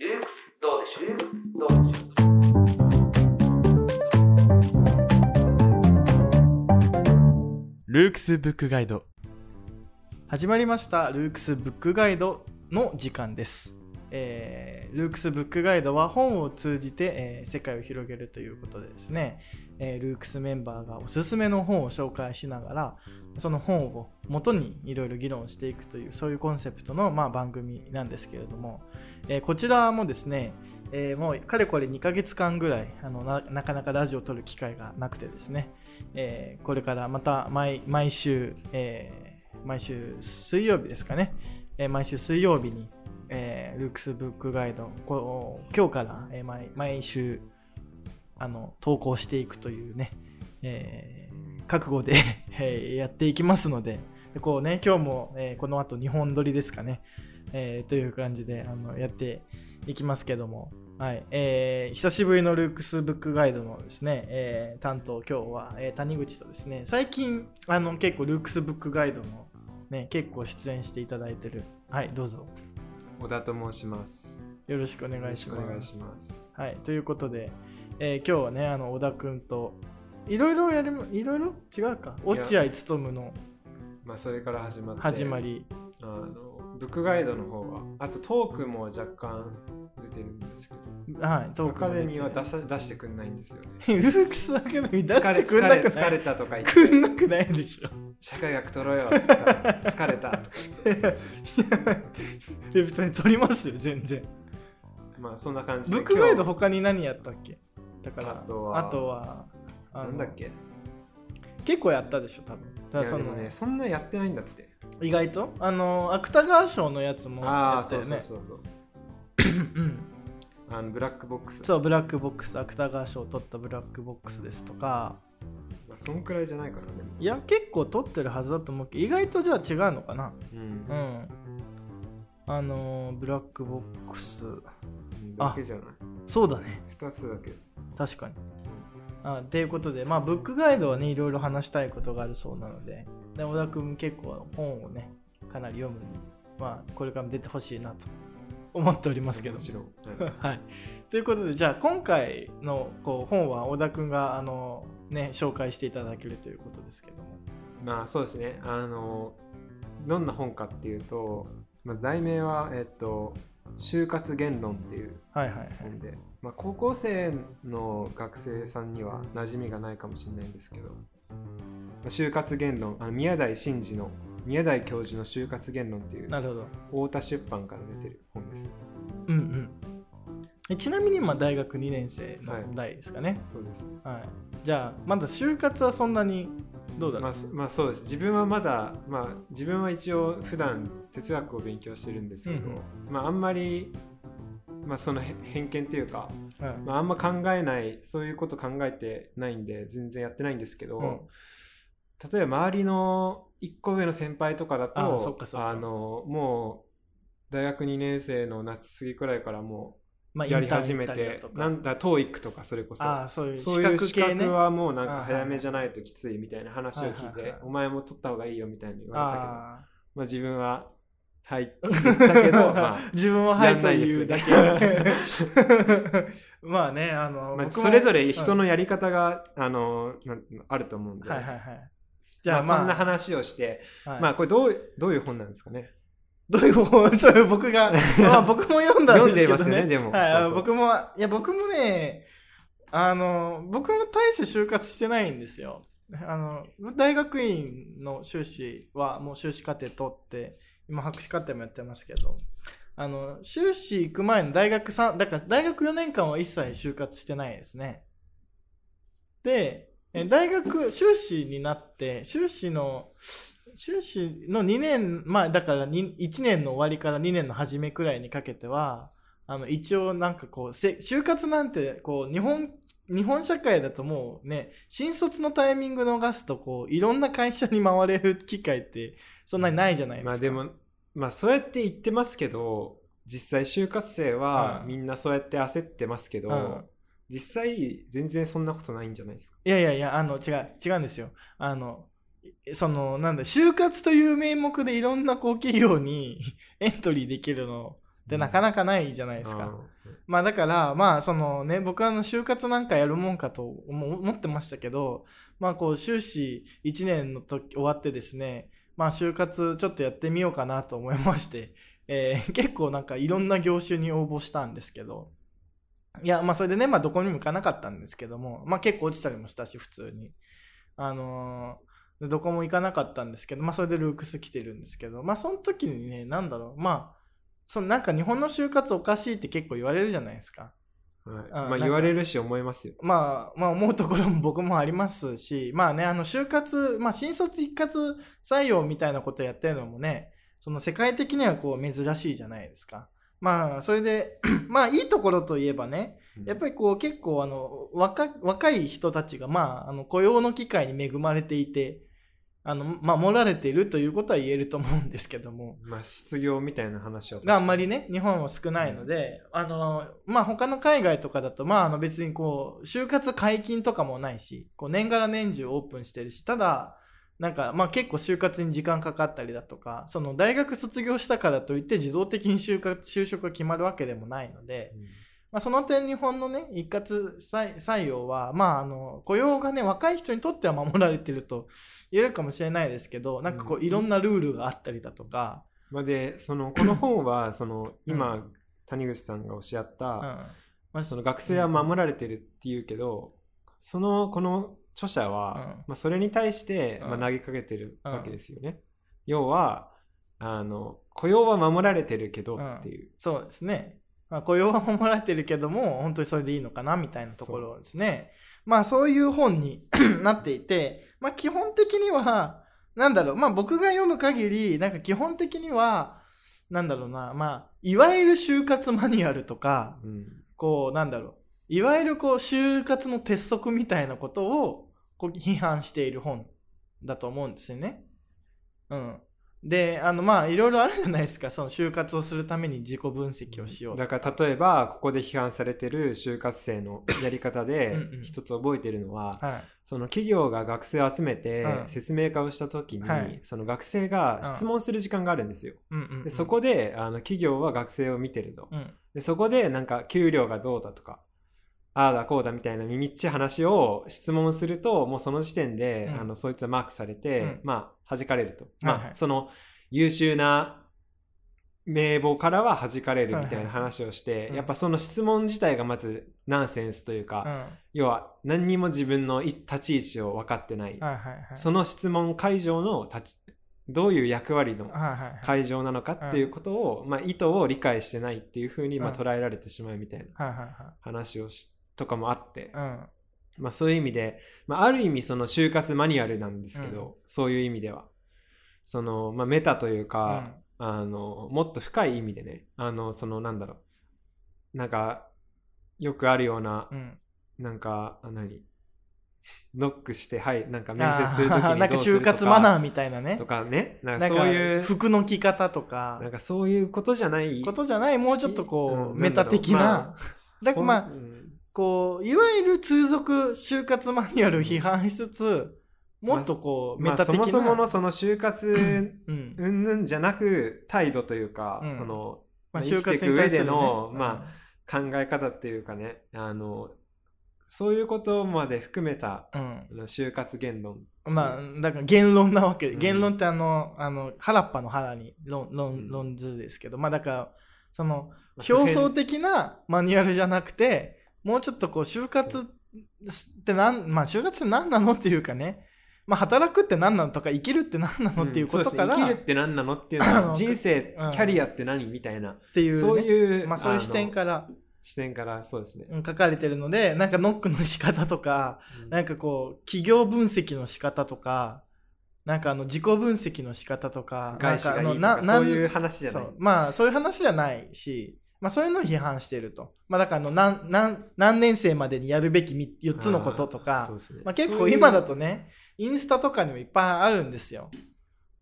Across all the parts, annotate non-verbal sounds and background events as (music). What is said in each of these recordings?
ルークスどうでしょう？どうでしょう？ルークスブックガイド。始まりました。ルークスブックガイドの時間です、えールークスブックガイドは本を通じて、えー世界を広げるということでですね、えールークスメンバーがおすすめの本を紹介しながらその本を元にいろいろ議論していくというそういうコンセプトの、まあ、番組なんですけれども、えーこちらもですね、えーもうかれこれ2ヶ月間ぐらいあのなかなかラジオを撮る機会がなくてですね、えーこれからまた毎毎週、えー毎週水曜日ですかね、えー毎週水曜日に、えールークスブックガイド今日から、えー毎毎週あの投稿していくというね、えー覚悟で (laughs) えーやっていきますのででこうね今日も、えーこの後2本撮りですかね、えーという感じであのやっていきますけどもはいえー久しぶりのルークスブックガイドのですね、えー担当今日は、えー谷口とですね最近あの結構ルークスブックガイドのね結構出演していただいてるはいどうぞ小田と申します。よろしくお願よろいしますしくお願いします。はい、ということで、えー今日はね、あの小田くんと、いろいろやりま、いろいろ？違うか、落合務の。まあそれから始まって。始まり、あのブックガイドの方はあとトークも若干出てるんですけど、はい、トアカークも出てデミーは出さ出してくんないんですよね。ルークスアカデミー出してくんなくない？疲れたとか言っくんてなくないでしょ。社会学取ろうよ疲れたとか言って。(laughs) 別に撮りますよ、全然。まあそんな感じで。ブックガイド今他に何やったっけ？だから、あとはあとはなんだっけ？結構やったでしょ、多分。だからそのねそんなやってないんだって。意外と？あの、芥川賞のやつもああそうやったよね。そうそうそう。うんあのブラックボックス。そう、ブラックボックス、芥川賞を取ったブラックボックスですとか、まあそんくらいじゃないからね。いや、結構取ってるはずだと思うけど、意外とじゃあ違うのかなうんう。ん。あのー、ブラックボックス。だけじゃない？そうだね。二つだけ。確かに。あっていうことで、まあ、ブックガイドはね、いろいろ話したいことがあるそうなので、で小田君結構本をね、かなり読むに、まあ、これからも出てほしいなと思っておりますけども。ちろん。は (laughs) いはい。ということで、じゃあ今回のこう本は小田君があの、ね、紹介していただけるということですけども。まあそうですね。あの、どんな本かっていうと、まあ、題名は、えっと、就活言論っていうはいはいはい。本で、まあ、高校生の学生さんには馴染みがないかもしれないんですけど、まあ就活言論、あの宮台真司の宮台教授の就活言論っていうなるほど。太田出版から出てる本です。うんうんえ。ちなみに今大学2年生のはい代ですかね。そうです。はい。じゃあ、まだ就活はそんなにどうだろう、まあ、そまあそうです。自分はまだまあ自分は一応普段哲学を勉強してるんですけど、うんまああんまりまあそのへ偏見っていうか、はい。まあ、あんま考えないそういうこと考えてないんで全然やってないんですけど、うん。例えば周りの1個上の先輩とかだとあのもう大学2年生の夏過ぎくらいからもまあうやり始めインターン行ったりだとか。てなんだ TOEIC とかそれこそ。そういう資そういう資格はもうなんか早めじゃないときついみたいな話を聞いてお前も取った方がいいよみたいに言われたけど、あまあ自分は、はいって言ったけど、(laughs) まあ、自分ははいというだけ。(laughs) まあね、あの、まあそれぞれ人のやり方が、あのなんあると思うんで、はいはいはい。じじゃあ、そんな話をして、はい。まあこれどうどういう本なんですかね。どういう本？それ僕が、(laughs) まあ僕も読んだんですけどね。読んでますねでもはい、そうそう僕も、いや僕もね、あの、僕も大して就活してないんですよ。あの、大学院の修士はもう修士課程取って、今博士課程もやってますけど、あの、修士行く前の大学3、だから大学4年間は一切就活してないですね。で、え大学、修士になって、修士の、修士の2年、まあだからに1年の終わりから2年の初めくらいにかけては、あの一応なんかこう、せ就活なんてこう日本、日本社会だともうね、新卒のタイミング逃すとこう、いろんな会社に回れる機会ってそんなにないじゃないですか。まあでも、まあそうやって言ってますけど、実際就活生はうんみんなそうやって焦ってますけど、うん実際全然そんなことないんじゃないですか？いやいやいや、あの、違う、違うんですよ。あの、その、なんだ、就活という名目でいろんなこう企業にエントリーできるのってなかなかないじゃないですか。まあだから、まあそのね、僕はあの就活なんかやるもんかと思思ってましたけど、まあこう修士1年の時終わってですね、まあ就活ちょっとやってみようかなと思いまして、(laughs) えー結構なんかいろんな業種に応募したんですけど、いや、まあそれでね、まあどこにも行かなかったんですけども、まあ結構落ちたりもしたし、普通に。あのーでどこも行かなかったんですけど、まあそれでルークス来てるんですけど、まあその時にね、なんだろう、まあ、そのなんか日本の就活おかしいって結構言われるじゃないですか。はいあまあ言われるし思いますよ。まあ、まあ思うところも僕もありますし、まあね、あの就活、まあ新卒一括採用みたいなことやってるのもね、その世界的にはこう珍しいじゃないですか。まあそれで、(clears throat) まあいいところといえばね、やっぱりこう結構あの若若い人たちがまああの雇用の機会に恵まれていて、あの守られているということは言えると思うんですけども、まあ失業みたいな話は確があんまりね、日本は少ないので、あの、まあ、他の海外とかだと、まあ、あの別にこう、就活解禁とかもないし、こう年がら年中オープンしてるし、ただ、なんか、まあ結構就活に時間かかったりだとか、その大学卒業したからといって自動的に就活、就職が決まるわけでもないので、うんまあその点日本のね、一括採採用は、まああの、雇用がね、若い人にとっては守られてると言えるかもしれないですけど、なんかこうんう、いろんなルールがあったりだとか、まあで、その、この本は、(laughs) その、う今、谷口さんがおっしゃっうん。た、まあその学生は守られてるっていうけど、その、この著者は、うんまあそれに対して、うんまあ投げかけてるわけですよね。要は、あの、雇用は守られてるけどっていう。そうですね。まあ、雇用は守られてるけども、本当にそれでいいのかなみたいなところですね。まあそういう本に (coughs) なっていて、まあ基本的には、なんだろう、まあ僕が読む限り、なんか基本的には、なんだろうな、まあ、いわゆる就活マニュアルとか、うんこう、なんだろう、いわゆるこう、就活の鉄則みたいなことを、こう、批判している本だと思うんですよね。うん。で、あの、まあ、いろいろあるじゃないですか。(laughs) その就活をするために自己分析をしようとだから例えばここで批判されてる就活生の (coughs) やり方でうんうん一つ覚えてるのははい。その企業が学生を集めてうん説明会をした時に、はいその学生が質問する時間があるんですよ。うんうん、うん。でそこであの企業は学生を見てると。うん。でそこでなんか給料がどうだとかああだこうだみたいな耳っちい話を質問するともうその時点で、うん。あのそいつはマークされて、うん。まあ弾かれると。まあその優秀な名簿からは弾かれるみたいな話をして、うん。やっぱその質問自体がまずナンセンスというか、要は何にも自分のい立ち位置を分かってない。その質問会場の立ちどういう役割の。会場なのかっていうことを、まあ、意図を理解してないっていうふうに、まあ、うん。捉えられてしまうみたいな話をしとかもあって、はい。まあ、そういう意味で、まあ、ある意味その就活マニュアルなんですけど、うん。そういう意味では。その、まあ、メタというか、あのもっと深い意味でねあのそのなんだろう。なんかよくあるような、うん。うん。なんかあ何？ノックしてはいなんか面接するときあーなんか就活マナーみたいなね。と。かね。なんかそういう服の着方とか。なんかそういうことじゃないことじゃないもうちょっとこう、うんメタ的な、だからまあこういわゆる通俗就活マニュアルを批判しつつもっとこう、まあ、メタ的な、そもそものその就活うん。うんぬんじゃなく態度というか、うん。そのまあ、生きていく上でのま考え方っていうかねあのそういうことまで含めたうん、就活言論。うん、まあだから言論なわけ。で、うん。言論ってあのあの原っぱの原に論う論ん。論図ですけど、まあだからそのまあ表層的なマニュアルじゃなくてもうちょっとこう就活ってなんまあ就活って何なのっていうかね。まあ働くって何なのとか生きるって何なのっていうことから、うですね。生きるって何なのっていうのは人生、うんキャリアって何みたいな。っていう、ね、そういうまあそういう視点らから。視点からそうですね、うん書かれてるのでなんかノックの仕方とかなんかこう企業分析の仕方とかなんかあの自己分析の仕方とか外資がいいとなんかあのかそういう話じゃない。まあそういう話じゃないし、まあ、そういうのを批判していると、まあ、だからあの何何何年生までにやるべき4つのこととかね。まあ、結構今だとねインスタとかにもいっぱいあるんですよ。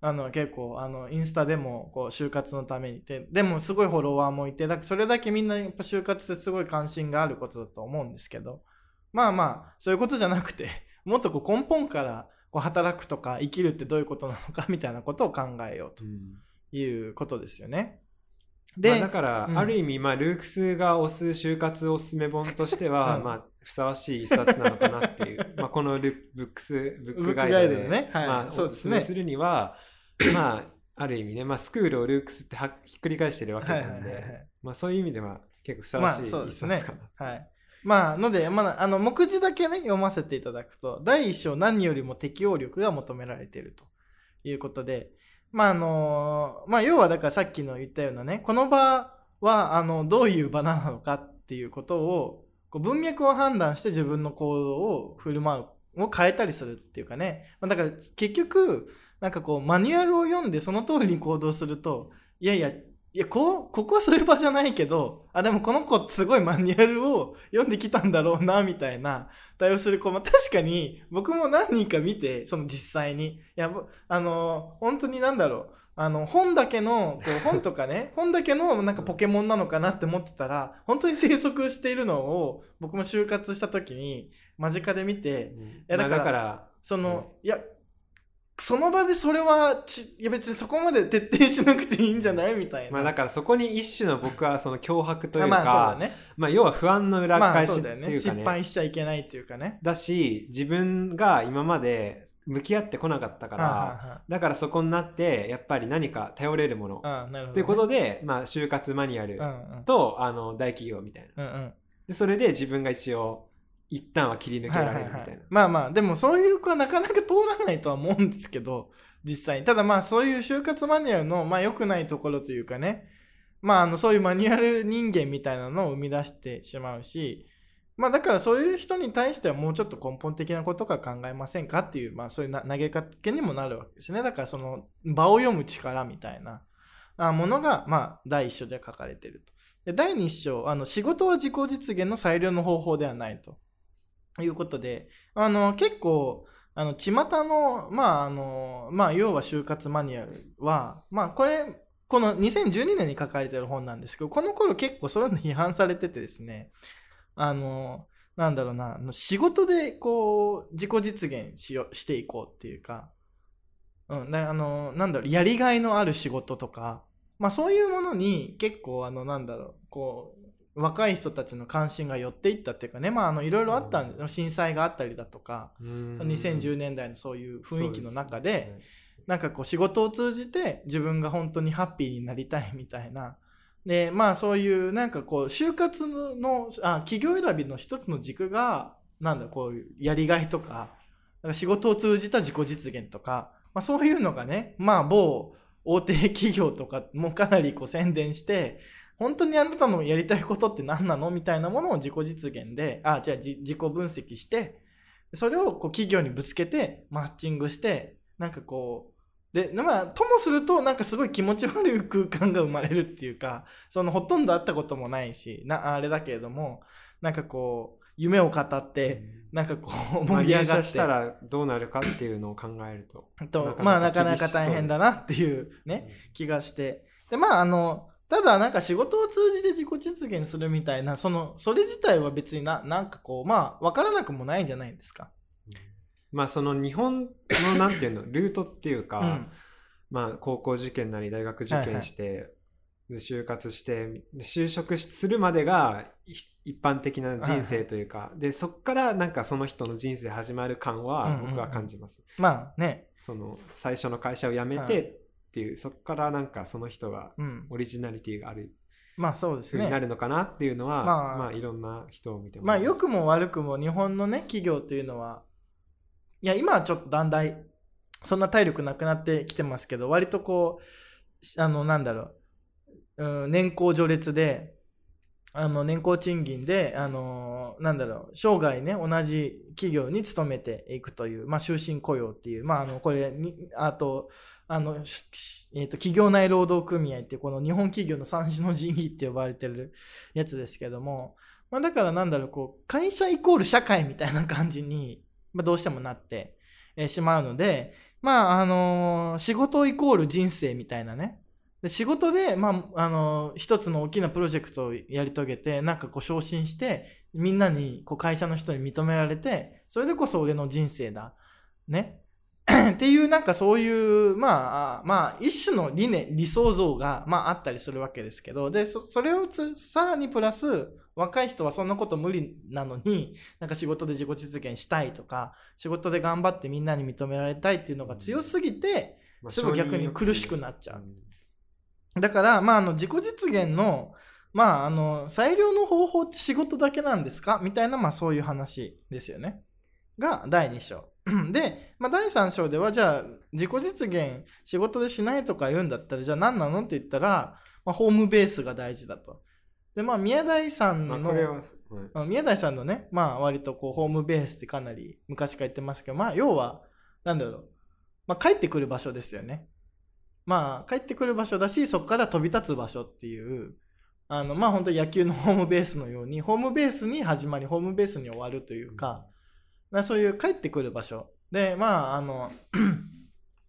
あの結構あのインスタでもこう就活のために。てでもすごいフォロワーもいてだからそれだけみんなやっぱ就活ってすごい関心があることだと思うんですけど。まあまあそういうことじゃなくて (laughs) もっとこう根本からこう働くとか生きるってどういうことなのかみたいなことを考えようとうん。いうことですよね。で、まあ、だから、うん。ある意味、まあ、ルークスが推す就活おすすめ本としては、(laughs) うん。まあ、ふさわしい一冊なのかなっていう、(laughs) まあ、このルブックス、ブックガイドでね。はい。まあ、そうですね。おすすめするには、(laughs) まあ、ある意味ね、まあ、スクールをルークスってはひっくり返してるわけはいなんで、はいはいはいまあ、そういう意味では結構ふさまあわしい一そうですね。冊かな。はい。まあ、ので、まあ、あの、目次だけね、読ませていただくと、第一章何よりも適応力が求められているということで、まあ、あの、まあ、要はだからさっきの言ったようなね、この場は、あの、どういう場なのかっていうことを、こう文脈を判断して自分の行動を振る舞う、を変えたりするっていうかね、まあ、だから結局、なんかこう、マニュアルを読んでその通りに行動すると、いやいや、いやこうここはそういう場じゃないけどあでもこの子すごいマニュアルを読んできたんだろうなみたいな対応する子も確かに僕も何人か見てその実際に。いやぼあの本当になんだろう。あの本だけのこう (laughs) 本とかね本だけのなんかポケモンなのかなって思ってたら本当に生息しているのを僕も就活した時に間近で見てうん。やだからまあだから、その、いやその場でそれはちいや別にそこまで徹底しなくていいんじゃない？みたいな。まあ、だからそこに一種の僕はその脅迫というか、まあそうだね。まあ、要は不安の裏まあ返しそうだよね。っていうかね,、失敗しちゃいけないっていうかね。だし自分が今まで向き合ってこなかったから、はだからそこになってやっぱり何か頼れるもの。ということで、まあ、就活マニュアルうんうん。と、あの大企業みたいなうんうん。でそれで自分が一応一旦は切り抜けられるみたいな、はいはいはいまあまあ、でもそういう子はなかなか通らないとは思うんですけど、実際に。ただまあそういう就活マニュアルの、まあ良くないところというかね、まああのそういうマニュアル人間みたいなのを生み出してしまうし、まあだからそういう人に対してはもうちょっと根本的なことか考えませんかっていう、まあそういう投げかけにもなるわけですね。だからその場を読む力みたいなものが、まあ第一章で書かれてると。で第2章あの、仕事は自己実現の最良の方法ではないということで、あの結構、あの巷の、まああのまあ、要は就活マニュアルは、まあ、これ、この2012年に書かれてる本なんですけど、この頃結構そういうの批判されててですね、あの、なんだろうな、仕事でこう、自己実現しよしていこうっていうか、うん、あの、なんだろう、やりがいのある仕事とか、まあそういうものに結構、あの、なんだろう、こう、若い人たちの関心が寄っていったっていうかね、まあ、あの、いろいろあったんで震災があったりだとか、うん。2010年代のそういう雰囲気の中で、なんかこう仕事を通じて自分が本当にハッピーになりたいみたいな。で、まあそういうなんかこう就活のあ企業選びの一つの軸が、なんだこういうやりがいとか、か仕事を通じた自己実現とか、まあそういうのがね、まあ某大手企業とかもかなりこう宣伝して、本当にあなたのやりたいことって何なの？みたいなものを自己実現で、あ、じゃあじ自己分析して、それをこう企業にぶつけてマッチングして、なんかこう、で、まあ、ともすると、なんかすごい気持ち悪い空間が生まれるっていうか、そのほとんど会ったこともないし、なあれだけれども、なんかこう、夢を語って、なんかこう、まあ盛り上がっ入社してたらどうなるかっていうのを考えると。と、まあなかなか大変だなっていうね、気がして。で、まああの、ただなんか仕事を通じて自己実現するみたいな、その、それ自体は別にな、なんかこう、まあわからなくもないじゃないですか。まあその日本の (laughs) なんていうのルートっていうか、うん。まあ高校受験なり大学受験して、で就活してで就職するまでがい一般的な人生というか、でそこからなんかその人の人生始まる感はうんうんうん。僕は感じます、まあね、その最初の会社を辞めはい。てっていう、そこからなんかその人がうん。オリジナリティがあるまあそうですねにな。るのかなっていうのは、まあまあ、いろんな人を見てもまあ良くくも悪くも日本のね企業というのはいや今はちょっとだんだんそんな体力なくなってきてますけど割とこうあのなんだろう、うん、年功序列であの年功賃金であのなんだろう生涯ね同じ企業に勤めていくという、まあ、終身雇用っていうまああのこれにあとあの、えー、と企業内労働組合ってこの日本企業の三種の神器って呼ばれてるやつですけども、まあ、だからなんだろうこう会社イコール社会みたいな感じに、まあ、どうしてもなって、しまうのでまああの仕事イコール人生みたいなねで仕事で、まああのー一つの大きなプロジェクトをやり遂げてなんかこう昇進してみんなにこう会社の人に認められてそれでこそ俺の人生だ。ね。(clears throat) っていうなんかそういう、まあ、あまあ、一種の理念、理想像が、まああったりするわけですけど、で、そそれをつさらにプラス、若い人はそんなこと無理なのに、なんか仕事で自己実現したいとか、仕事で頑張ってみんなに認められたいっていうのが強すぎて、まあすぐ逆に苦しくなっちゃう。うんだから、まあ、あの、自己実現の、まあ、あの、最良の方法って仕事だけなんですか？みたいな、まあ、そういう話ですよね。が、第2章。(clears throat) で、まあ、第3章では、じゃあ、自己実現、仕事でしないとか言うんだったら、じゃあ何なの？って言ったら、まあ、ホームベースが大事だと。で、まあ、宮台さんの、まあ、宮台さんのね、まあ割とこうホームベースってかなり昔から言ってますけど、まあ要は、なんだろう、まあ帰ってくる場所ですよね。まあ帰ってくる場所だし、そこから飛び立つ場所っていう、あのまあ本当野球のホームベースのように、ホームベースに始まり、ホームベースに終わるというか、まあそういう帰ってくる場所。で、まああの、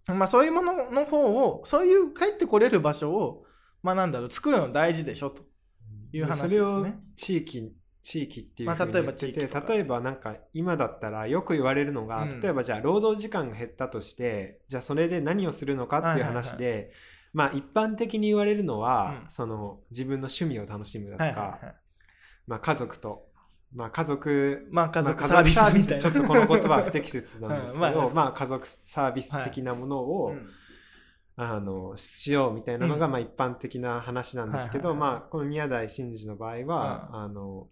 まあそういうものの方を、そういう帰ってこれる場所を、まあなんだろう、作るの大事でしょと。いう話ですねそれを地域地域っていうまあふうに例えば言ってて、地域とか。例えばなんか今だったらよく言われるのが、うん。例えばじゃあ労働時間が減ったとしてじゃあそれで何をするのかっていう話で、まあ一般的に言われるのは、うん。その自分の趣味を楽しむだとか、はいはいはい。まあ家族とまあ家族まあ家族まあサービスみたいな。ちょっとこの言葉は不適切なんですけど、うん。まあまあ家族サービス的なものを、うん。あのしようみたいなのが、うん。まあ一般的な話なんですけど、はいはいはいまあこの宮台真司の場合は、あの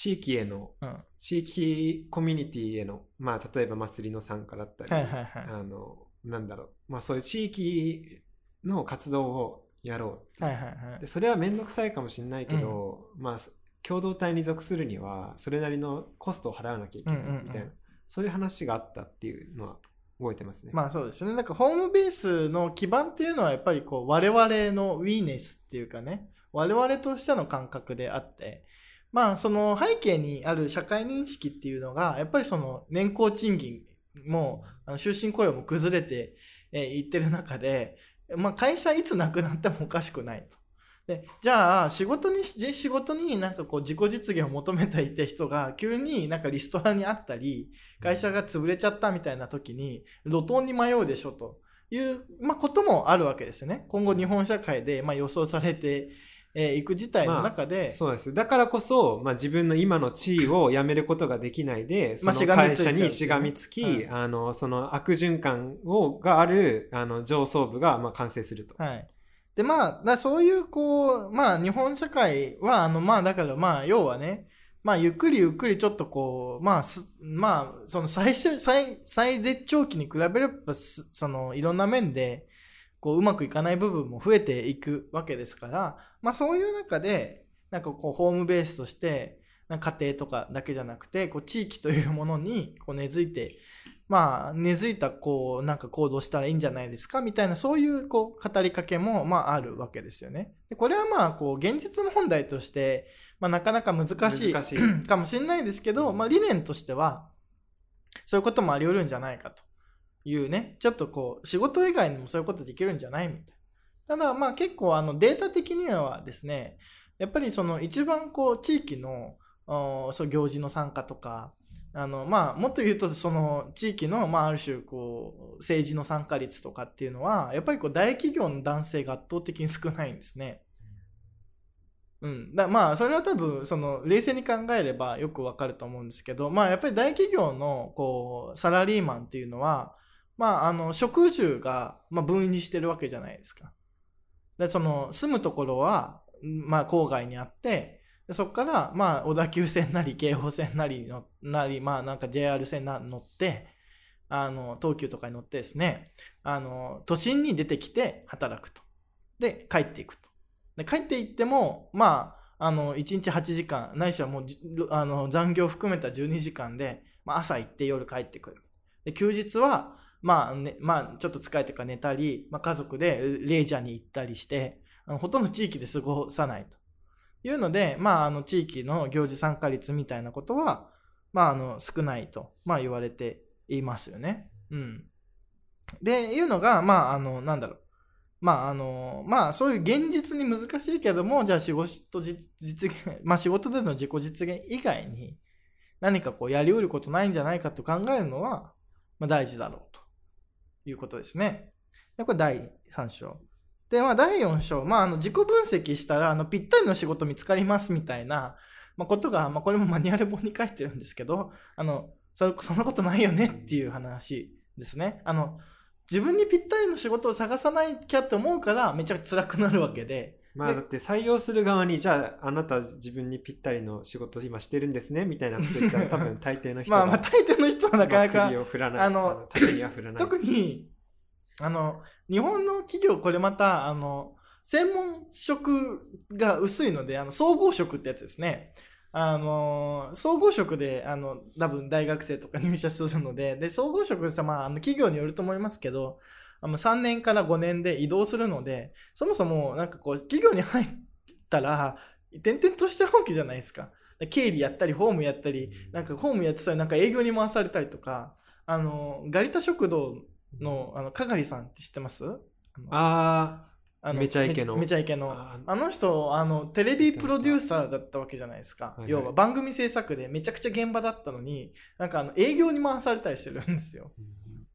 地域へのうん地域コミュニティへのまあ例えば祭りの参加だったり、はいはいはい。あのなんだろうまあそういう地域の活動をやろはいはいはうでそれは面倒くさいかもしれないけど、まあ共同体に属するにはそれなりのコストを払わなきゃいけないうんうんうんみたいな、そういう話があったっていうのは覚えてますね。い。まあそうですね。なんかホームベースの基盤っていうのはやっぱりこう我々のウィーネスっていうかね、我々としての感覚であって、まあその背景にある社会認識っていうのが、やっぱりその年功賃金も、あの終身雇用も崩れていってる中で、まあ会社いつなくなってもおかしくないと。でじゃあ仕事に仕事になんかこう自己実現を求めていた人が急になんかリストラにあったり会社が潰れちゃったみたいな時に路頭に迷うでしょという、まあ、こともあるわけですよね今後日本社会でまあ予想されてえーいく事態の中で、そうです。だからこそ、まあ、自分の今の地位を辞めることができないで、そまあの会社にしがみつき、はいあの、その悪循環を、がある、あの、上層部が、まあ、完成すると。はい。で、まあ、だそういう、こう、まあ、日本社会は、あの、まあ、だから、まあ、要はね、まあ、ゆっくりゆっくりちょっとこう、まあ、すまあ、その最終、最、最絶頂期に比べれば、すその、いろんな面で、こう、うまくいかない部分も増えていくわけですから、まあ、そういう中で、なんかこう、ホームベースとして、家庭とかだけじゃなくて、こう、地域というものに、こう、根付いて、まあ、根付いた、こう、なんか行動したらいいんじゃないですかみたいな、そういう、こう、語りかけも、まあ、あるわけですよね。でこれはまあ、こう、現実問題として、まあ、なかなか難しい難しい (clears throat) かもしれないですけど、まあ、理念としては、そういうこともあり得るんじゃないかというね、ちょっとこう、仕事以外にもそういうことできるんじゃないみたいな。ただ、まあ、結構、あの、データ的にはですね、やっぱりその、一番こう、地域の、そう行事の参加とか、あのまあ、もっと言うとその地域の、まあ、ある種こう政治の参加率とかっていうのはやっぱりこう大企業の男性が圧倒的に少ないんですね。うん、だまあそれは多分その冷静に考えればよくわかると思うんですけど、まあ、やっぱり大企業のこうサラリーマンっていうのは、まあ、あの職住が、まあ、分離してるわけじゃないですか。でその住むところは、まあ、郊外にあってでそこから、まあ、小田急線なり京王線なりのなり、まあ、なんか JR 線な乗ってあの東急とかに乗ってですねあの都心に出てきて働くと。で帰っていくと。で帰っていってもまああの1日8時間ないしはもうあの残業含めた12時間で、まあ、朝行って夜帰ってくる。で休日はまあね、まあ、ちょっと疲れてから寝たり、まあ、家族でレジャーに行ったりして、あのほとんど地域で過ごさないというので、まあ、あの地域の行事参加率みたいなことは、まあ、あの少ないと、まあ、言われていますよね。うん。で、いうのが、まあ、あの、なんだろう。まあ、あの、まあ、そういう現実に難しいけども、じゃあ仕事実現、まあ、仕事での自己実現以外に、何かこう、やり得ることないんじゃないかと考えるのは、まあ、大事だろうということですね。でこれ第3章。で、まあ、第4章、まあ、あの自己分析したらあのぴったりの仕事見つかりますみたいな、まあ、ことが、まあ、これもマニュアル本に書いてるんですけど、あのそそんなことないよねっていう話ですね。あの自分にぴったりの仕事を探さなきゃって思うからめちゃくちゃ辛くなるわけで。まあだって採用する側にじゃああなた自分にぴったりの仕事今してるんですねみたいなこと言ったら多分大抵の人 (laughs) まあまあ大抵の人はなかなか首を振らないあのあの縦には振らない。特にあの日本の企業これまたあの専門職が薄いのであの総合職ってやつですね。あの総合職であの多分大学生とか入社するのでで総合職さ、まあ、あの企業によると思いますけどあの3年から5年で移動するのでそもそもなんかこう企業に入ったら転々としちゃうわけじゃないですか。経理やったりホームやったりなんかホームやってたりなんか営業に回されたりとかあのガリタ食堂のあのかがりさんって知ってます？あのあめちゃイケの。めちゃイケの。ああの人あのテレビプロデューサーだったわけじゃないですか、はいはい。要は番組制作でめちゃくちゃ現場だったのになんかあの営業に回されたりしてるんですよ、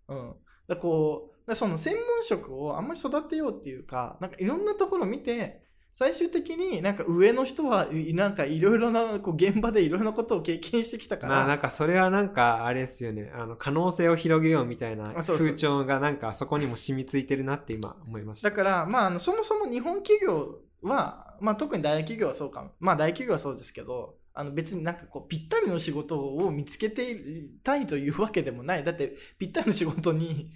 うん、だこうだその専門職をあんまり育てようっていうかなんかいろんなところを見て最終的になんか上の人はいなんかいろいろなこう現場でいろいろなことを経験してきたから、まあなんかそれはなんかあれですよねあの可能性を広げようみたいな風潮がなんかそこにも染みついてるなって今思いましただから、まあ、あのそもそも日本企業は、まあ、特に大企業はそうかも。まあ、大企業はそうですけど、あの別になんかこう、ぴったりの仕事を見つけてたいというわけでもない。だって、ぴったりの仕事に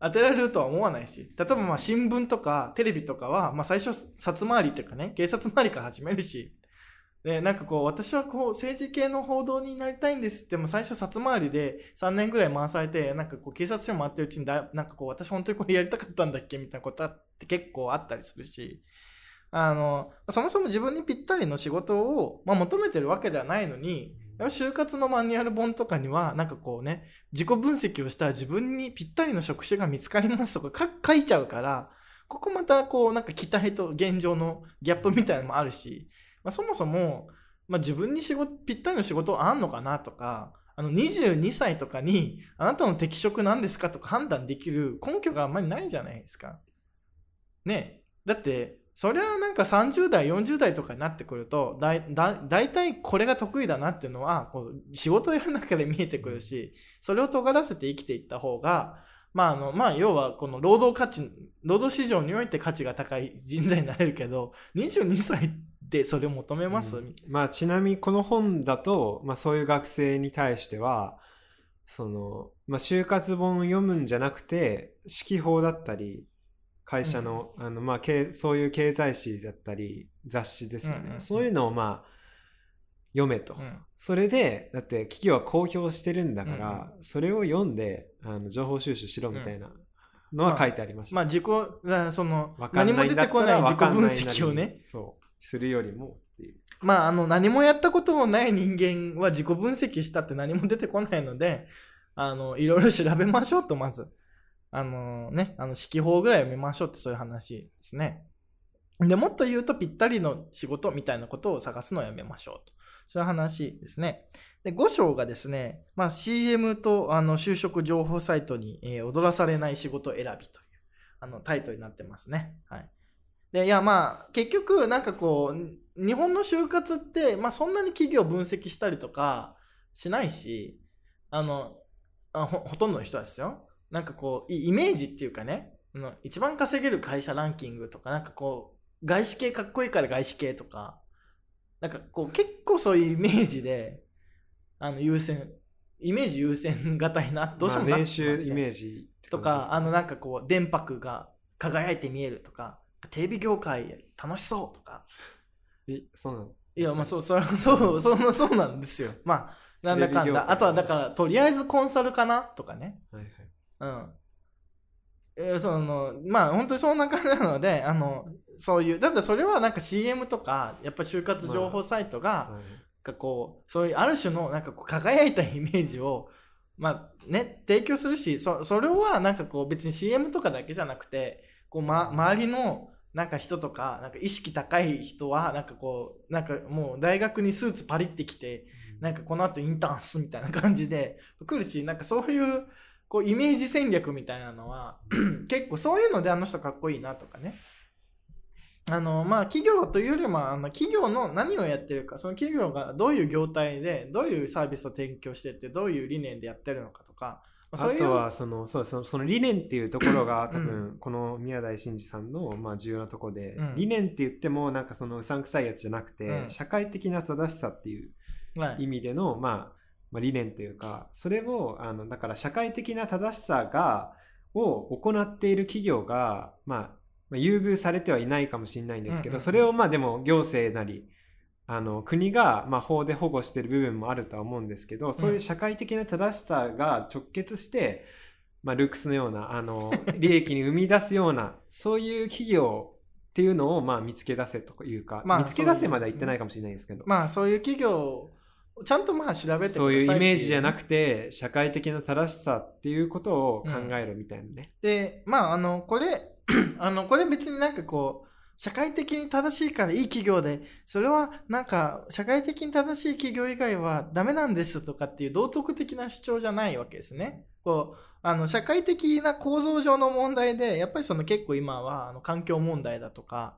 当てられるとは思わないし、例えばまあ新聞とかテレビとかは、まあ最初、札回りっていうかね、警察回りから始めるし、で、なんかこう、私はこう、政治系の報道になりたいんですっても、最初、札回りで3年ぐらい回されて、なんかこう、警察署回ってるうちにだ、なんかこう、私本当にこれやりたかったんだっけみたいなことって結構あったりするし、あの、そもそも自分にぴったりの仕事を、まあ、求めてるわけではないのに、就活のマニュアル本とかには、なんかこうね、自己分析をしたら自分にぴったりの職種が見つかりますとか書いちゃうから、ここまたこう、なんか期待と現状のギャップみたいなのもあるし、まあ、そもそも、まあ、自分に仕事ぴったりの仕事あんのかなとか、あの22歳とかにあなたの適職なんですかとか判断できる根拠があんまりないじゃないですか。ねだってそりゃなんか30代40代とかになってくるとだいだ大体これが得意だなっていうのはこう仕事をやる中で見えてくるしそれを尖らせて生きていった方がまああのまあ要はこの労働価値労働市場において価値が高い人材になれるけど22歳でそれを求めます、うん。まあちなみにこの本だと、まあ、そういう学生に対してはその、まあ、就活本を読むんじゃなくて指揮法だったり会社の,、あのまあ、経そういう経済誌だったり雑誌ですよね、うんうんうん。そういうのをまあ読めと、うん。それでだって企業は公表してるんだから、それを読んであの情報収集しろみたいなのは書いてありました、まあ自己だその何も出てこない自己分析をね。そうするよりもっていう。まあ、あの、何もやったこともない人間は自己分析したって何も出てこないので、あの、いろいろ調べましょうと、まず。あのね、あの、指揮法ぐらい読みましょうってそういう話ですね。で、もっと言うと、ぴったりの仕事みたいなことを探すのをやめましょうと。そういう話ですね。で、5章がですね、まあ、CM とあの就職情報サイトに、えー踊らされない仕事選びというあのタイトルになってますね。はい。で、いや、まあ、結局、なんかこう、日本の就活って、まあ、そんなに企業分析したりとかしないし、あの、あほほとんどの人はですよ。なんかこう、イイメージっていうかね、一番稼げる会社ランキングとか、なんかこう、外資系かっこいいから外資系とか、なんかこう、結構そういうイメージで、あの、優先、イメージ優先型にな、どうしてもまあ、なって年しまって収イメージとか、あのなんかこう、電波が輝いて見えるとか、テレビ業界楽しそうとか、えそうなの？いや、まあそう、そそう、そう、そうなんですよ。まあ、なんだかんだ。あとはだから、とりあえずコンサルかなとかね。はいはいうん。えーその、まあ本当にそんな感じなので、あの、そういう、だってそれはなんか CM とか、やっぱ就活情報サイトが、はいがこうそういうある種のなんかこう輝いたイメージをまあね提供するしそそれはなんかこう別に CM とかだけじゃなくてこう、ま、周りのなんか人とかなんか意識高い人はなんかこうなんかもう大学にスーツパリってきてなんかこの後インターンすみたいな感じで来るしなんかそういうこうイメージ戦略みたいなのは (clears throat) 結構そういうのであの人かっこいいなとかね。あのまあ企業というよりもあの企業の何をやってるかその企業がどういう業態でどういうサービスを提供してってどういう理念でやってるのかとかあとはそのそうそのその理念っていうところが多う分この宮台真司さんのまあ重要なところで、うん。理念って言ってもなんかそのうさんくさいやつじゃなくて、うん。社会的な正しさっていうはい。意味での、まあ、まあ理念というかそれをあのだから社会的な正しさがを行っている企業が、まあ、まあ優遇されてはいないかもしれないんですけど、それをまあでも行政なりあの国がまあ法で保護している部分もあるとは思うんですけどそういう社会的な正しさが直結して、まあ、ルークスのようなあの (laughs) 利益に生み出すようなそういう企業っていうのをまあ見つけ出せというか、まあ見つけ出せまでは言ってないかもしれないですけど、まあそういう企業をちゃんとまあ調べてそういうイメージじゃなてくて社会的な正しさっていうことを考えるみたいなね。でまああのこれ (clears throat) あのこれ別になんかこう社会的に正しいからいい企業でそれはなんか社会的に正しい企業以外はダメなんですとかっていう道徳的な主張じゃないわけですね。こうあの社会的な構造上の問題でやっぱりその結構今はあの環境問題だとか、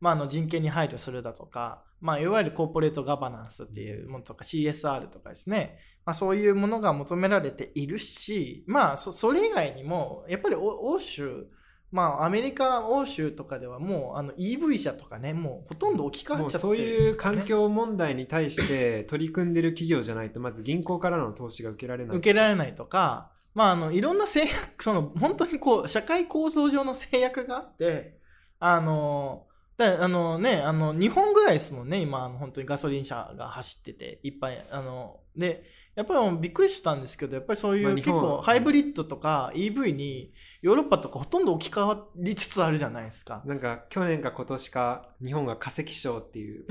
まあ、あの人権に配慮するだとか、まあ、いわゆるコーポレートガバナンスっていうものとか CSR とかですね、まあ、そういうものが求められているし、まあ、そそれ以外にもやっぱり欧欧州まあ、アメリカ、欧州とかではもうあの EV 車とかね、もうほとんど置き換わっちゃってそういうるんですかね環境問題に対して取り組んでる企業じゃないとまず銀行からの投資が受けられない。受けられないとか、まあ、あのいろんな制約、その本当にこう社会構造上の制約があって、あのだあのね、あの日本ぐらいですもんね、今、あの本当にガソリン車が走ってて、いっぱい、あのでやっぱりびっくりしたんですけど、やっぱりそういう結構ハイブリッドとか EV にヨーロッパとかほとんど置き換わりつつあるじゃないですか。なんか去年か今年か日本が化石賞っていう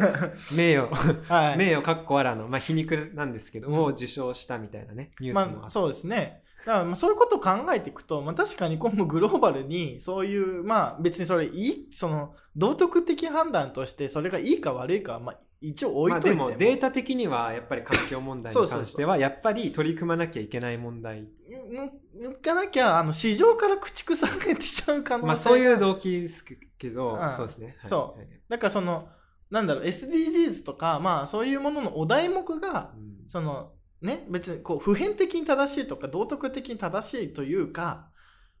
(laughs) 名誉、はい、名誉かっこあらの、まあ、皮肉なんですけど、うんを受賞したみたいなねニュースもあって。まあ、そうですね。だからまあそういうことを考えていくと、まあ、確かに今後グローバルにそういう、まあ別にそれいい、その道徳的判断としてそれがいいか悪いかは、まあ一応置まあいといても、でもデータ的にはやっぱり環境問題に関してはやっぱり取り組まなきゃいけない問題。抜かなきゃあの市場から駆逐されてしちゃう可能性が。まあそういう動機ですけど、うん。そうですね、はい。そう。はい。だからそのなんだろう SDGs とかまあそういうもののお題目がうん。そのね別にこう普遍的に正しいとか道徳的に正しいというか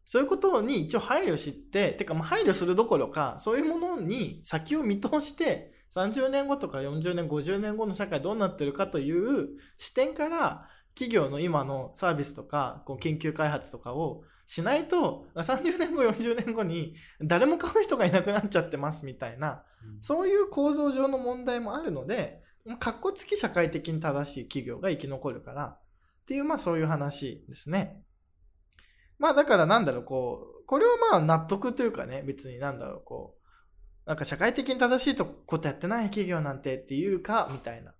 そういうことに一応配慮しててかまあ配慮するどころかそういうものに先を見通して30年後とか40年50年後の社会どうなってるかという視点から企業の今のサービスとかこう研究開発とかをしないと30年後40年後に誰も買う人がいなくなっちゃってますみたいなそういう構造上の問題もあるので、かっこつき社会的に正しい企業が生き残るからっていう、まあそういう話ですね。まあだからなんだろう、こう、これはまあ納得というかね、別になんだろう、こう、なんか社会的に正しいとことやってない企業なんてっていうか、みたいな。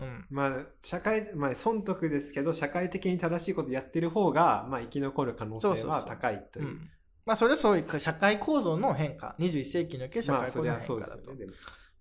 うん。まあ社会まあ損得ですけど社会的に正しいことやってる方がまあ生き残る可能性はそうそうそう高いといううん、まあそれはそういう社会構造の変化、21世紀における社まあ会構造の変化だとですよねでも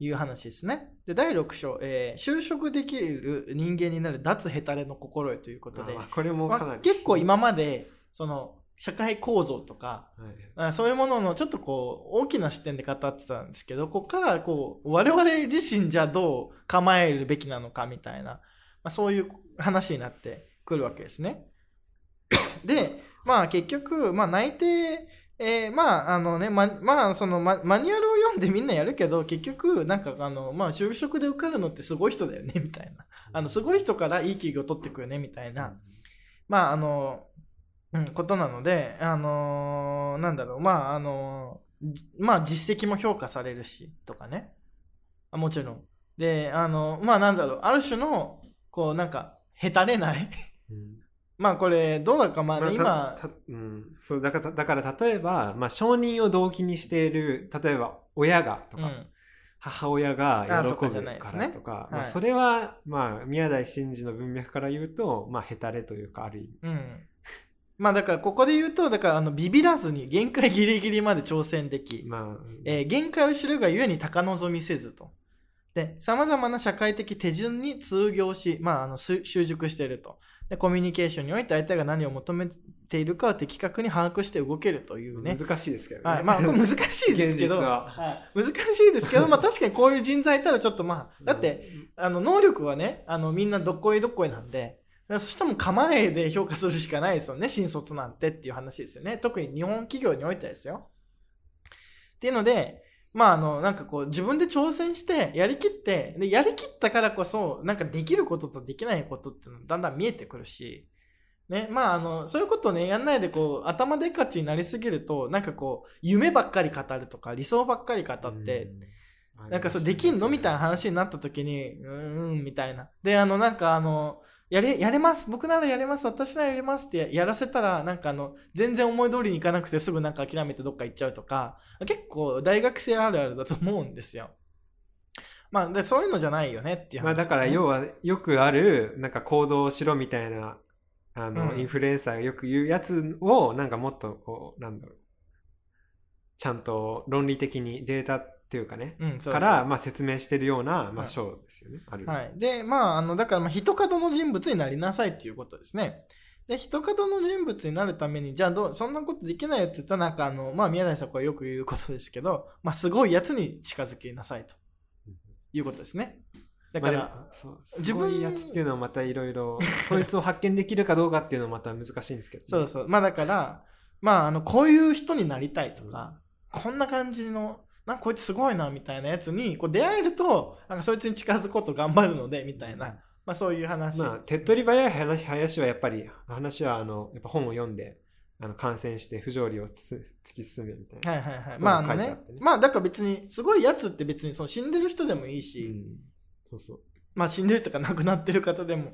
いう話ですね。で、第6章、えー就職できる人間になる脱ヘタレの心得ということで、あこれもまあ結構今までその社会構造とかはいあそういうもののちょっとこう大きな視点で語ってたんですけどここからこう我々自身じゃどう構えるべきなのかみたいな、まあ、そういう話になってくるわけですね。でまあ結局、まあ、内定えーまああのねままあそのママニュアルを読んでみんなやるけど結局なんかあのまあ就職で受かるのってすごい人だよねみたいなあのすごい人からいい企業取ってくよねみたいなまああの、うん、ことなので、あのーなんだろう、まああのーまあ実績も評価されるし、とかね。あもちろん。で、あのまあなんだろう、ある種の、こうなんか、へたれない。うんまあこれ、どうだか、まあ、まあ今、うん、そうだからだから例えば、まあ、承認を動機にしている例えば親がとか、うん、母親が喜ぶからとか、はいまあ、それは、まあ、宮台真司の文脈から言うと、まあ、へたれというかある意味。うん。まあだから、ここで言うと、だから、あの、ビビらずに、限界ギリギリまで挑戦でき、まあ、えー限界を知るがゆえに高望みせずと。で、様々な社会的手順に通行し、まあ、あの、す習熟していると。で、コミュニケーションにおいて相手が何を求めているかを的確に把握して動けるというね。難しいですけどね。はい、まあ、難しいですけど、現実ははい難しいですけど、(laughs) まあ確かにこういう人材いたらちょっとまあ、だって、あの、能力はね、あの、みんなどっこいどっこいなんで、そしても構えで評価するしかないですよね、新卒なんてっていう話ですよね。特に日本企業においてはですよ。っていうので、まああの、なんかこう、自分で挑戦して、やりきって、で、やりきったからこそ、なんかできることとできないことっていうのがだんだん見えてくるし、ね、まああの、そういうことをね、やんないでこう、頭でっかちになりすぎると、なんかこう、夢ばっかり語るとか、理想ばっかり語って、うん、なんかそうできんの？みたいな話になった時に、うーん、みたいな。で、あの、なんかあの、やれ、やれます僕ならやれます私ならやれますってややらせたら、なんかあの、全然思い通りにいかなくてすぐなんか諦めてどっか行っちゃうとか、結構大学生あるあるだと思うんですよ。まあ、でそういうのじゃないよねっていう話ね。まあだから要はよくあるなんか行動をしろみたいなあの、うんインフルエンサーがよく言うやつをなんかもっとこうなんだろうちゃんと論理的にデータっていうかねうん、そうそうからまあ説明してるようなまあはい章ですよね、あるはい。で、まあ、あの、だから、まあ、人角の人物になりなさいっていうことですね。で、人角の人物になるために、じゃあどう、そんなことできないよって言ったら、なんか、あの、まあ、宮台さんこれよく言うことですけど、まあ、すごいやつに近づきなさいということですね。だから、まあ自分すごいやつっていうのはまたいろいろそいつを発見できるかどうかっていうのはまた難しいんですけどね、(laughs) そうそう。まあ、だから、まあ、あの、こういう人になりたいとか、こんな感じの、なんかこいつすごいな、みたいなやつに、こう出会えると、なんかそいつに近づくこと頑張るので、みたいな、まあ、そういう話。まあ、手っ取り早い話林はやっぱり話はあのやっぱ本を読んであの感染して不条理をつ突き進めみたいな、はいはいはい。まあね。ね。まあだから別に、すごいやつって別にその死んでる人でもいいし、うん。そうそう。まあ死んでるとか亡くなってる方でも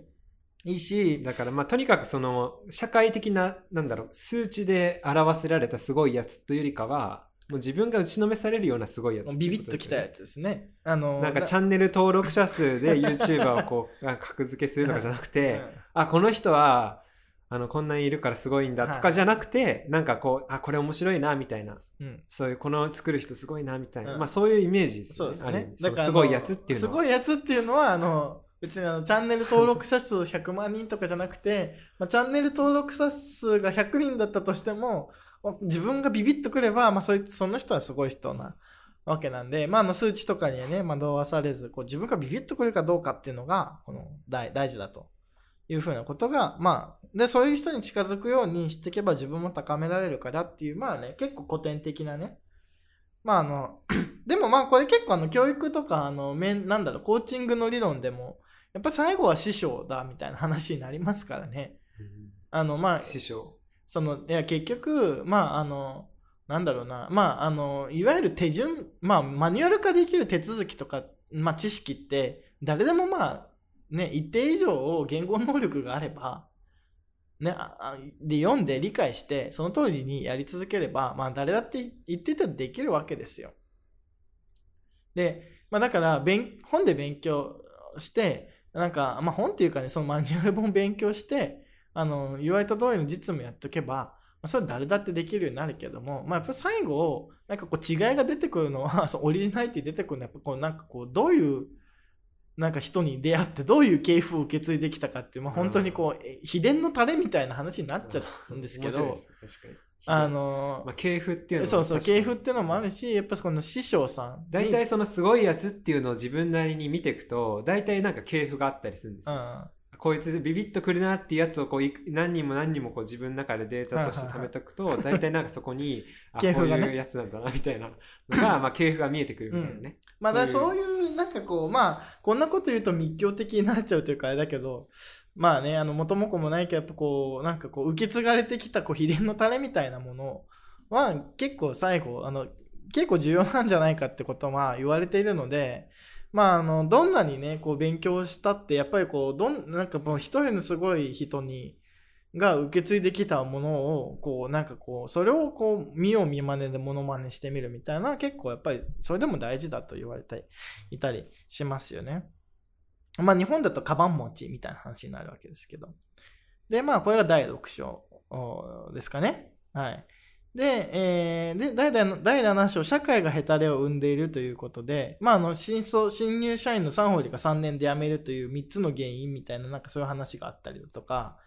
いいし、だからまあとにかくその社会的ななんだろう数値で表せられたすごいやつというよりかはもう自分が打ちのめされるようなすごいやつもうビビッときたやつつですね。あの、なんかチゃャンネル登録者数で YouTuber をこう (laughs) 格付けするとかじゃなくて、うん。あこの人はあのこんなにいるからすごいんだとかじゃなくて、なんかこうあこれ面白いなみたいな。うん。そういうこの作る人すごいなみたいな、うん。まあそういうイメージですよね。そうですね。すごいやつっていうのは。すごいやつっていうのは、あの、別にあのチャンネル登録者数100万人とかじゃなくて、まあ、チャンネル登録者数が100人だったとしても、自分がビビッとくれば、まあ、そいつその人はすごい人なわけなんで、まあ、あの数値とかにはね、惑わされず、こう自分がビビッとくるかどうかっていうのが、この大大事だというふうなことが、まあ、で、そういう人に近づくようにしていけば自分も高められるからっていう、まあね、結構古典的なね、まああの、(clears throat) でもまあこれ結構あの教育とかあの面なんだろうコーチングの理論でもやっぱ最後は師匠だみたいな話になりますからね。うんあのまあ師匠。そのいや結局まああのなんだろうなまああのいわゆる手順まあマニュアル化できる手続きとかまあ知識って誰でもまあね一定以上を言語能力があればね、で読んで理解してその通りにやり続ければ、まあ、誰だって言ってたらできるわけですよ。で、まあ、だから本で勉強してなんか、まあ、本っていうかねそのマニュアル本勉強してあの言われた通りの実務やっとけば、まあ、それ誰だってできるようになるけども、まあ、やっぱり最後なんかこう違いが出てくるのは (laughs) そのオリジナリティ出てくるのはやっぱこうなんかこうどういうなんか人に出会ってどういう系譜を受け継いできたかっていう、まあ、本当にこう、え秘伝のタレみたいな話になっちゃうんですけど。あのまあ、系譜っていうのはそうそう、系譜っていうのもあるし、やっぱこの師匠さんに。大体そのすごいやつっていうのを自分なりに見ていくと大体なんか系譜があったりするんですよ。うん、こいつビビッとくるなっていうやつをこうい何人も何人もこう自分の中でデータとして貯めとくと大体なんかそこに (laughs) (laughs) あこういうやつなんだなみたいなのが、(laughs) まあ、系譜が見えてくるみたいな。ね。まあだそういう、なんかこう、まあ、こんなこと言うと密教的になっちゃうというかあれだけど、まあね、あの、元も子もないけど、やっぱこう、なんかこう、受け継がれてきたこう秘伝のタレみたいなものは、結構最後、あの、結構重要なんじゃないかってことは言われているので、まあ、あの、どんなにね、こう、勉強したって、やっぱりこう、どん、なんかもう一人のすごい人に、が受け継いできたものを、こう、なんかこう、それをこう、見よう見まねでモノマネしてみるみたいな、結構やっぱり、それでも大事だと言われていたりしますよね。まあ、日本だとカバン持ちみたいな話になるわけですけど。で、まあ、これが第6章ですかね。はい。で、えーで第7第7章、社会がヘタレを生んでいるということで、まあ、あの新卒新入社員の3割が3年で辞めるという3つの原因みたいな、なんかそういう話があったりだとか、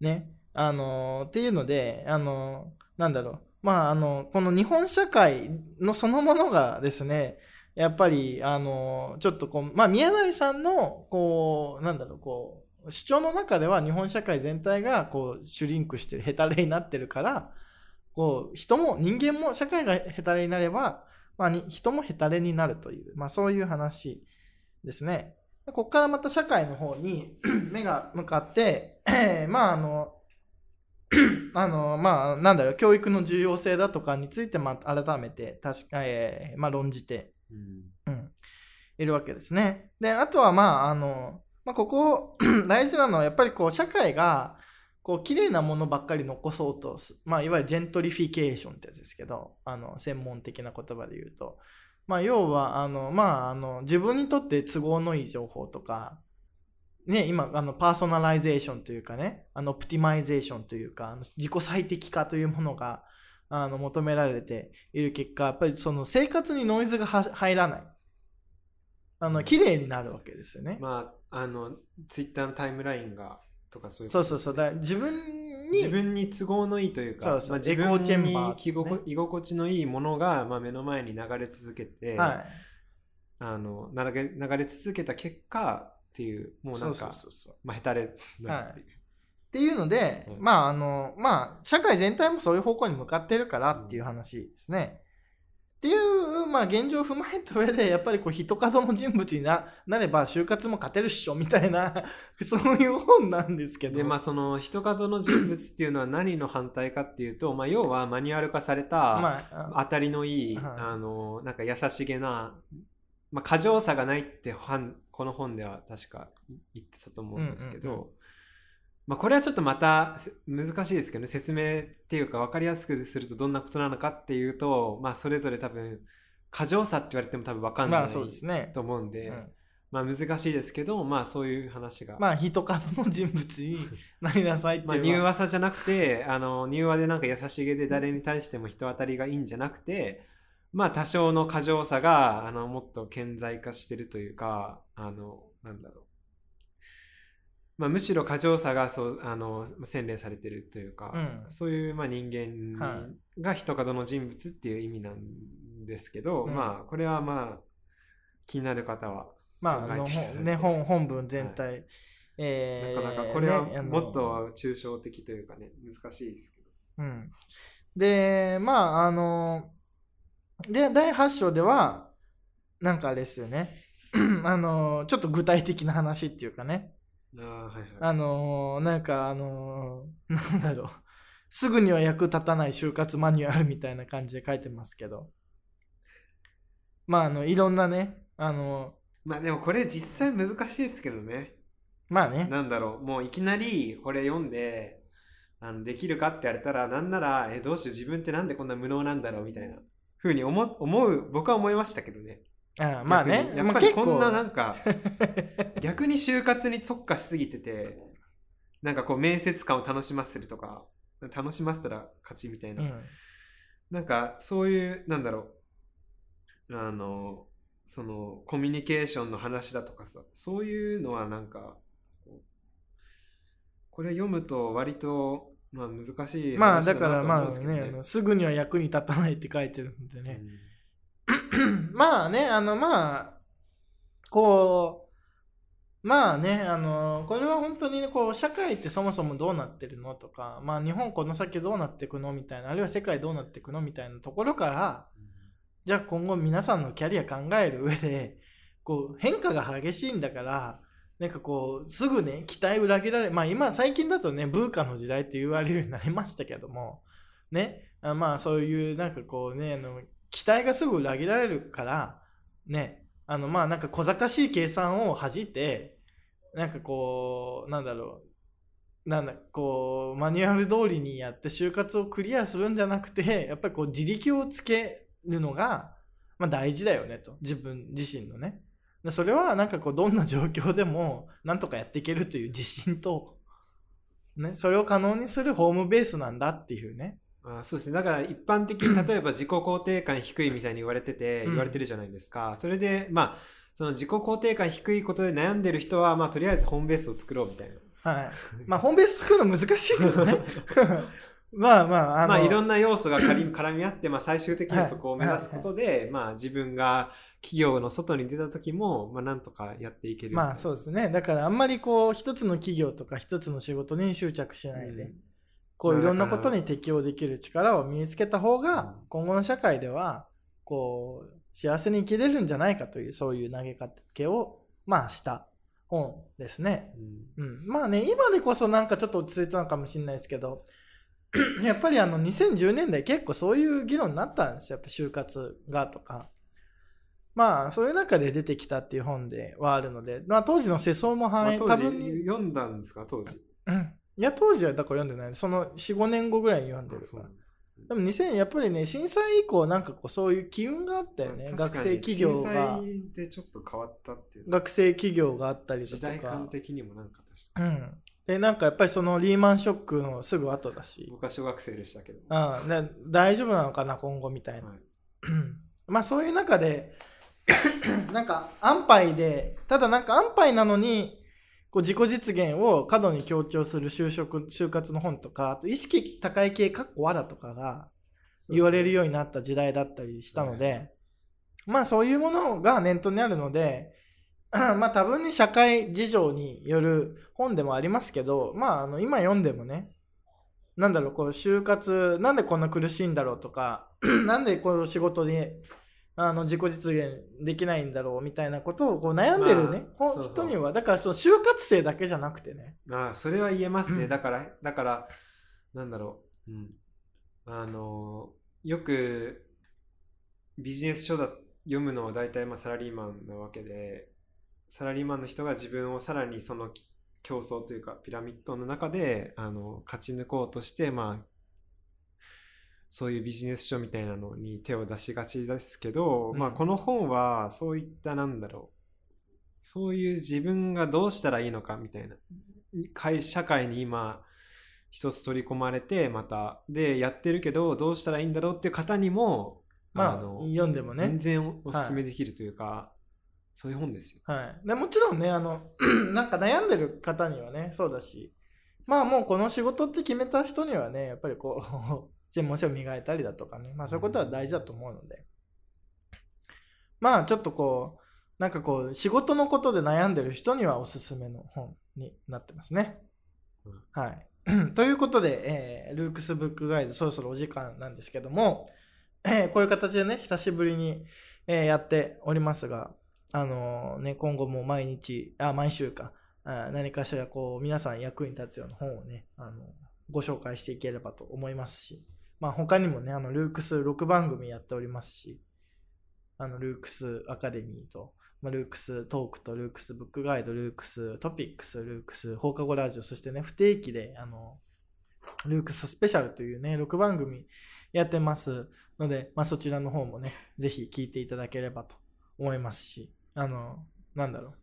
ね、あのーっていうので、あのーなんだろう、まあ、あの、この日本社会のそのものがですね、やっぱり、あの、ちょっとこう、まあ、宮台さんの、こう、なんだろう、こう、主張の中では日本社会全体が、こう、シュリンクしてる、ヘタレになってるから、こう、人も、人間も社会がヘタレになれば、まあ、に人もヘタレになるという、まあ、そういう話ですね。でここからまた社会の方に (coughs) 目が向かって、(coughs) まあ、あの、(coughs) あの、まあ、なんだろう、教育の重要性だとかについて、まあ、改めて、確か、えーまあ、論じて、うんうん、いるわけですね。で、あとは、まあ、あの、まあ、ここ、大事なのは、やっぱりこう、社会が、こう、綺麗なものばっかり残そうとす、まあ、いわゆるジェントリフィケーションってやつですけど、あの、専門的な言葉で言うと、まあ、要は、あの、まあ、あの、自分にとって都合のいい情報とか、ね、今、あの、パーソナライゼーションというかね、あの、オプティマイゼーションというか、あの自己最適化というものが、あの、求められている結果、やっぱりその生活にノイズがは入らない。あの、綺麗になるわけですよね。まああのツイッターのタイムラインがとかそういうそうそうそう。だ自分に、自分に都合のいいというかまあ、自分にね居心地のいいものが、まあ、目の前に流れ続けて、はい。あの流れ流れ続けた結果っていうもうなんか。まあ、ヘタレになるっていう、っていうので、うんまああの、まあ、社会全体もそういう方向に向かってるからっていう話ですね。っていう、まあ現状を踏まえた上で、やっぱりこう、人角の人物にななれば、就活も勝てるっしょ、みたいな、(laughs) そういう本なんですけど。でまあその人角の人物っていうのは何の反対かっていうと、まあ、要はマニュアル化された、まあ、当たりのいい、はいあのなんか優しげな、まあ、過剰さがないって本この本では確か言ってたと思うんですけど、うんうんまあ、これはちょっとまたせ難しいですけどね説明っていうか分かりやすくするとどんなことなのかっていうと、まあ、それぞれ多分過剰さって言われても多分分かんないまあね。と思うんで、うんまあ、難しいですけど、まあ、そういう話が。まあ、人角の人物に (laughs) なりなさいってまあ、いう柔和さじゃなくて、あの、柔和でなんか優しげで誰に対しても人当たりがいいんじゃなくて、まあ多少の過剰さが、あの、もっと顕在化してるというか、あの、なんだろう。まあむしろ過剰さが、そう、あの、洗練されてるというか、うんそういう、まあ人間にはが人角の人物っていう意味なんですけど、うんまあこれはまあ、気になる方は、考えていただいてね、本本文全体、えーなかなかこれはもっと抽象的というかね、難しいですけど。うん。で、まあ、あの、で、第8章では、なんかあれですよね。(clears throat) あの、ちょっと具体的な話っていうかね。ああ、はいはい。あの、なんかあの、なんだろう。すぐには役立たない就活マニュアルみたいな感じで書いてますけど。まあ、あの、いろんなね、あの、まあでもこれ実際難しいですけどね。まあね。なんだろう、もういきなりこれ読んで、あのできるかって言われたら、なんなら、え、どうしよう、自分ってなんでこんな無能なんだろうみたいなふうに思思う、僕は思いましたけどね。あまあねやまあっぱりこんななんか、(laughs) 逆に就活に特化しすぎてて、なんかこう面接感を楽しませるとか、楽しませたら勝ちみたいな。うんなんかそういう、なんだろう、あの、そのコミュニケーションの話だとかさ、そういうのはなんか、これ読むと割と、まあ難しいまあ話だなとだからまあ思うんですけどね。ね、あのすぐには役に立たないって書いてるんでね。うん (clears throat) まあね、あのまあ、こう、まあね、あの、これは本当にねこう、社会ってそもそもどうなってるのとか、まあ日本この先どうなっていくのみたいな、あるいは世界どうなっていくのみたいなところから、じゃあ今後皆さんのキャリア考える上で、こう変化が激しいんだから、なんかこう、すぐね、期待裏切られ、まあ今最近だとね、ブーカの時代って言われるようになりましたけども、ね、あまあそういうなんかこうね、あの期待がすぐ裏切られるから、ね、あのまあなんか小賢しい計算を恥じて、なんかこう、なんだろう、なんだ、こう、マニュアル通りにやって就活をクリアするんじゃなくて、やっぱりこう自力をつけるのが、まあ大事だよねと。自分自身のね。それはなんかこうどんな状況でもなんとかやっていけるという自信と、ね、それを可能にするホームベースなんだっていうね。あそうですね。だから一般的に (clears throat) 例えば自己肯定感低いみたいに言われてて、うん言われてるじゃないですか。それで、まあ、その自己肯定感低いことで悩んでる人は、まあ、とりあえずホームベースを作ろうみたいな。はい。まあ、ホームベース作るの難しいけどね。(laughs) まあまあ、あの、まあ、いろんな要素が絡み (clears throat) 絡み合って、まあ、最終的にはそこを目指すことで、まあ、自分が企業の外に出た時も、まあ、なんとかやっていける。まあそうですね。だからあんまりこう、一つの企業とか一つの仕事に執着しないで、うんこうまあいろんなことに適応できる力を身につけた方がうん、今後の社会では、こう、幸せに生きれるんじゃないかという、そういう投げかけを、まあした本ですね。うんうん。まあね、今でこそなんかちょっと落ち着いたのかもしれないですけど、(clears throat) やっぱりあの2010年代結構そういう議論になったんですよ。やっぱ就活がとか。まあそういう中で出てきたっていう本ではあるので、まあ当時の世相もまあ、反映、当時多分に、読んだんですか？当時。うんいや当時はだから読んでない。その4、5年後ぐらいに読んでるから。でも2000やっぱりね、震災以降なんかこうそういう機運があったよね。まあ学生企業が、でちょっと変わったっていう。学生企業があったりとか。代感的にもなんか確かうん。で、なんかやっぱりそのリーマンショックのすぐ後だし。僕は小学生でしたけど。うん、で大丈夫なのかな今後みたいな、はい (clears throat) まあそういう中で (clears throat) なんか安牌でただなんか安牌なのにこう自己実現を過度に強調する就職就活の本とかあと意識高い系かっこわらとかが言われるようになった時代だったりしたので、まあそういうものが念頭にあるので (clears throat) まあ多分に社会事情による本でもありますけどまああの今読んでもねなんだろうこう就活なんでこんな苦しいんだろうとか (clears throat) なんでこの仕事であの自己実現できないんだろうみたいなことをこう悩んでるね、まあ人にはだからその就活生だけじゃなくてねああそれは言えますね。うんだから、だから、なんだろう。うん。あの、よくビジネス書だ読むのは大体まあサラリーマンなわけで、サラリーマンの人が自分をさらにその競争というかピラミッドの中であの勝ち抜こうとして、まあ、そういうビジネス書みたいなのに手を出しがちですけど、うん。まあこの本はそういったなんだろう。そういう自分がどうしたらいいのかみたいな。会社会に今一つ取り込まれてまた。でやってるけどどうしたらいいんだろうっていう方にもまあの読んでもね。全然おすすめできるというか、そういう本ですよ。はい、でもちろんねあの (clears throat) なんか悩んでる方にはねそうだし。まあもうこの仕事って決めた人にはねやっぱりこう専門性を磨いたりだとかね。まあそういうことは大事だと思うので。まあちょっとこうなんかこう仕事のことで悩んでる人にはおすすめの本になってますね。うん。はい。(clears throat) ということで、えールークスブックガイドそろそろお時間なんですけども、えーこういう形でね、久しぶりに、えーやっておりますが、あのーね、今後も毎日、あ、毎週か、あ何かしらこう、皆さん役に立つような本をね、あのご紹介していければと思いますし、まあ他にもね、あの、ルークス6番組やっておりますし、あの、ルークスアカデミーと、まあ、ルークストークとルークスブックガイド、ルークストピックス、ルークス放課後ラジオ、そしてね、不定期で、あの、ルークススペシャルというね、6番組やってますので、まあ、そちらの方もね、ぜひ聞いていただければと思いますし、あの、なんだろう。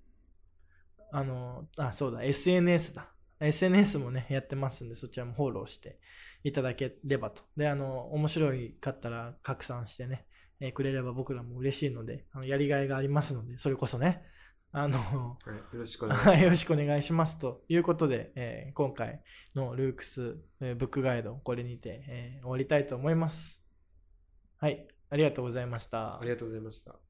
あの、あ、そうだ、SNS だ。SNS もね、やってますんで、そちらもフォローしていただければと。で、あの、面白いかったら拡散してね、えーくれれば僕らも嬉しいので、あのやりがいがありますので、それこそね、あの、はい、よろしくお願いします。はい、よろしくお願いします。ということで、えー今回のルークス、えーブックガイド、これにて、えー終わりたいと思います。はい、ありがとうございましたあ。りがとうございました。